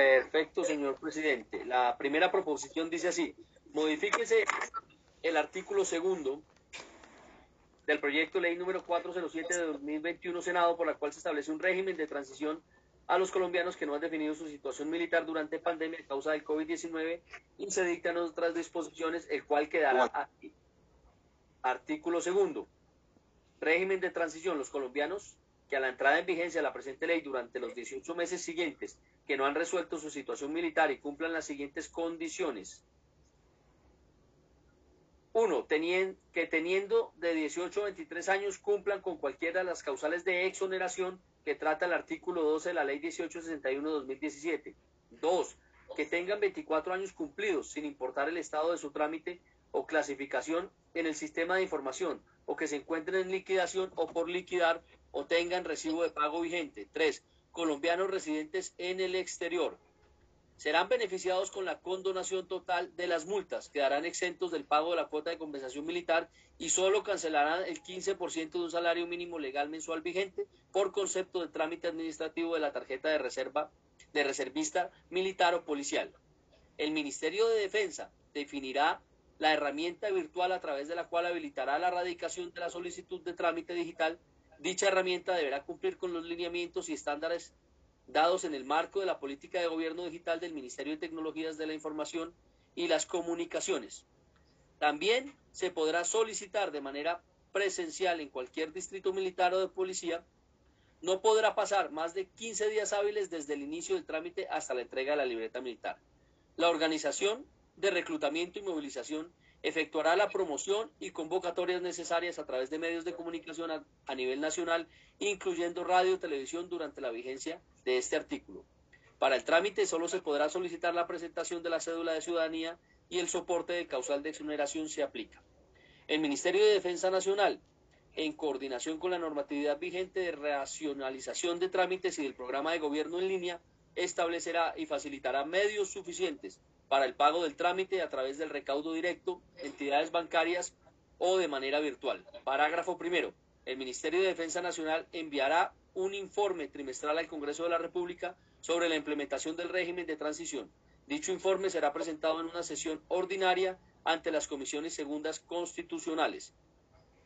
Perfecto, señor presidente. La primera proposición dice así, modifíquese el artículo segundo del proyecto de ley número 407 de 2021 Senado, por la cual se establece un régimen de transición a los colombianos que no han definido su situación militar durante pandemia a causa del COVID-19 y se dictan otras disposiciones, el cual quedará aquí. Artículo segundo. Régimen de transición. Los colombianos que a la entrada en vigencia de la presente ley durante los 18 meses siguientes que no han resuelto su situación militar y cumplan las siguientes condiciones. Uno, que teniendo de 18 a 23 años cumplan con cualquiera de las causales de exoneración que trata el artículo 12 de la ley 1861-2017. Dos, que tengan 24 años cumplidos sin importar el estado de su trámite o clasificación en el sistema de información o que se encuentren en liquidación o por liquidar o tengan recibo de pago vigente. Tres, colombianos residentes en el exterior serán beneficiados con la condonación total de las multas, quedarán exentos del pago de la cuota de compensación militar y solo cancelarán el 15% de un salario mínimo legal mensual vigente por concepto de trámite administrativo de la tarjeta de reserva de reservista militar o policial. El Ministerio de Defensa definirá la herramienta virtual a través de la cual habilitará la radicación de la solicitud de trámite digital. Dicha herramienta deberá cumplir con los lineamientos y estándares dados en el marco de la política de gobierno digital del Ministerio de Tecnologías de la Información y las Comunicaciones. También se podrá solicitar de manera presencial en cualquier distrito militar o de policía. No podrá pasar más de 15 días hábiles desde el inicio del trámite hasta la entrega de la libreta militar. La organización de reclutamiento y movilización efectuará la promoción y convocatorias necesarias a través de medios de comunicación a, nivel nacional, incluyendo radio y televisión durante la vigencia de este artículo. Para el trámite solo se podrá solicitar la presentación de la cédula de ciudadanía y el soporte de causal de exoneración se aplica. El Ministerio de Defensa Nacional, en coordinación con la normatividad vigente de racionalización de trámites y del programa de gobierno en línea, establecerá y facilitará medios suficientes para el pago del trámite a través del recaudo directo, entidades bancarias o de manera virtual. Parágrafo primero. El Ministerio de Defensa Nacional enviará un informe trimestral al Congreso de la República sobre la implementación del régimen de transición. Dicho informe será presentado en una sesión ordinaria ante las comisiones segundas constitucionales.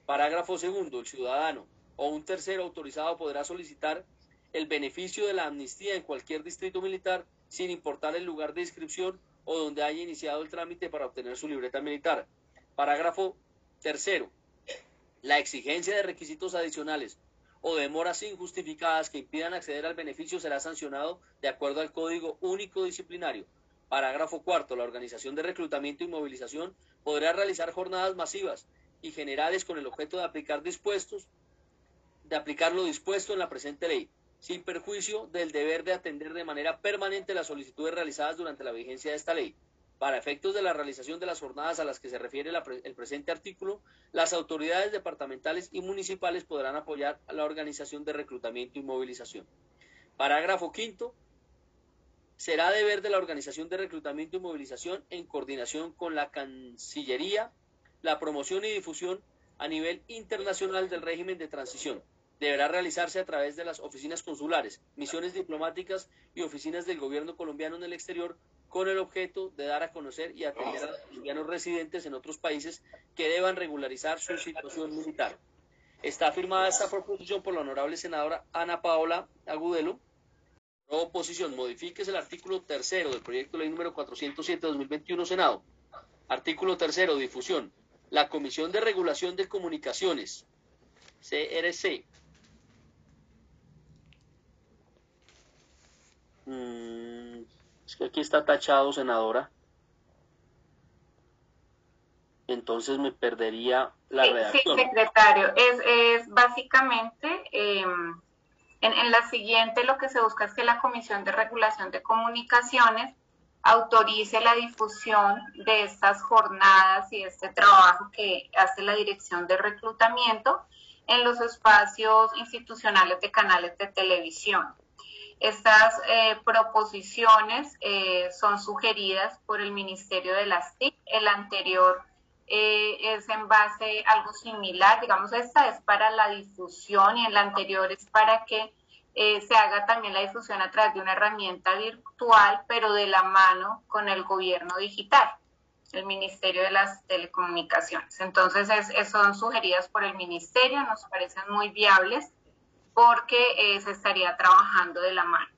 Parágrafo segundo. El ciudadano o un tercero autorizado podrá solicitar el beneficio de la amnistía en cualquier distrito militar sin importar el lugar de inscripción o donde haya iniciado el trámite para obtener su libreta militar. Parágrafo tercero. La exigencia de requisitos adicionales o demoras injustificadas que impidan acceder al beneficio será sancionado de acuerdo al Código Único Disciplinario. Parágrafo cuarto. La organización de reclutamiento y movilización podrá realizar jornadas masivas y generales con el objeto de aplicar dispuestos, de aplicar lo dispuesto en la presente ley sin perjuicio del deber de atender de manera permanente las solicitudes realizadas durante la vigencia de esta ley. Para efectos de la realización de las jornadas a las que se refiere el presente artículo, las autoridades departamentales y municipales podrán apoyar a la organización de reclutamiento y movilización. Parágrafo quinto. Será deber de la organización de reclutamiento y movilización en coordinación con la Cancillería la promoción y difusión a nivel internacional del régimen de transición deberá realizarse a través de las oficinas consulares, misiones diplomáticas y oficinas del gobierno colombiano en el exterior con el objeto de dar a conocer y atender a los colombianos residentes en otros países que deban regularizar su situación militar. Está firmada esta proposición por la honorable senadora Ana Paola Agudelo. Oposición, modifíquese el artículo tercero del proyecto de ley número 407-2021 Senado. Artículo tercero, difusión. La Comisión de Regulación de Comunicaciones, CRC, Mm, es que aquí está tachado, senadora. Entonces me perdería la redacción. Sí, secretario. Es, es básicamente, em, en, en la siguiente lo que se busca es que la Comisión de Regulación de Comunicaciones autorice la difusión de estas jornadas y este trabajo que hace la Dirección de Reclutamiento en los espacios institucionales de canales de televisión. Estas eh, proposiciones eh, son sugeridas por el Ministerio de las TIC. El anterior eh, es en base a algo similar, digamos, esta es para la difusión y el anterior es para que eh, se haga también la difusión a través de una herramienta virtual, pero de la mano con el gobierno digital, el Ministerio de las Telecomunicaciones. Entonces, es, son sugeridas por el Ministerio, nos parecen muy viables porque eh, se estaría trabajando de la mano.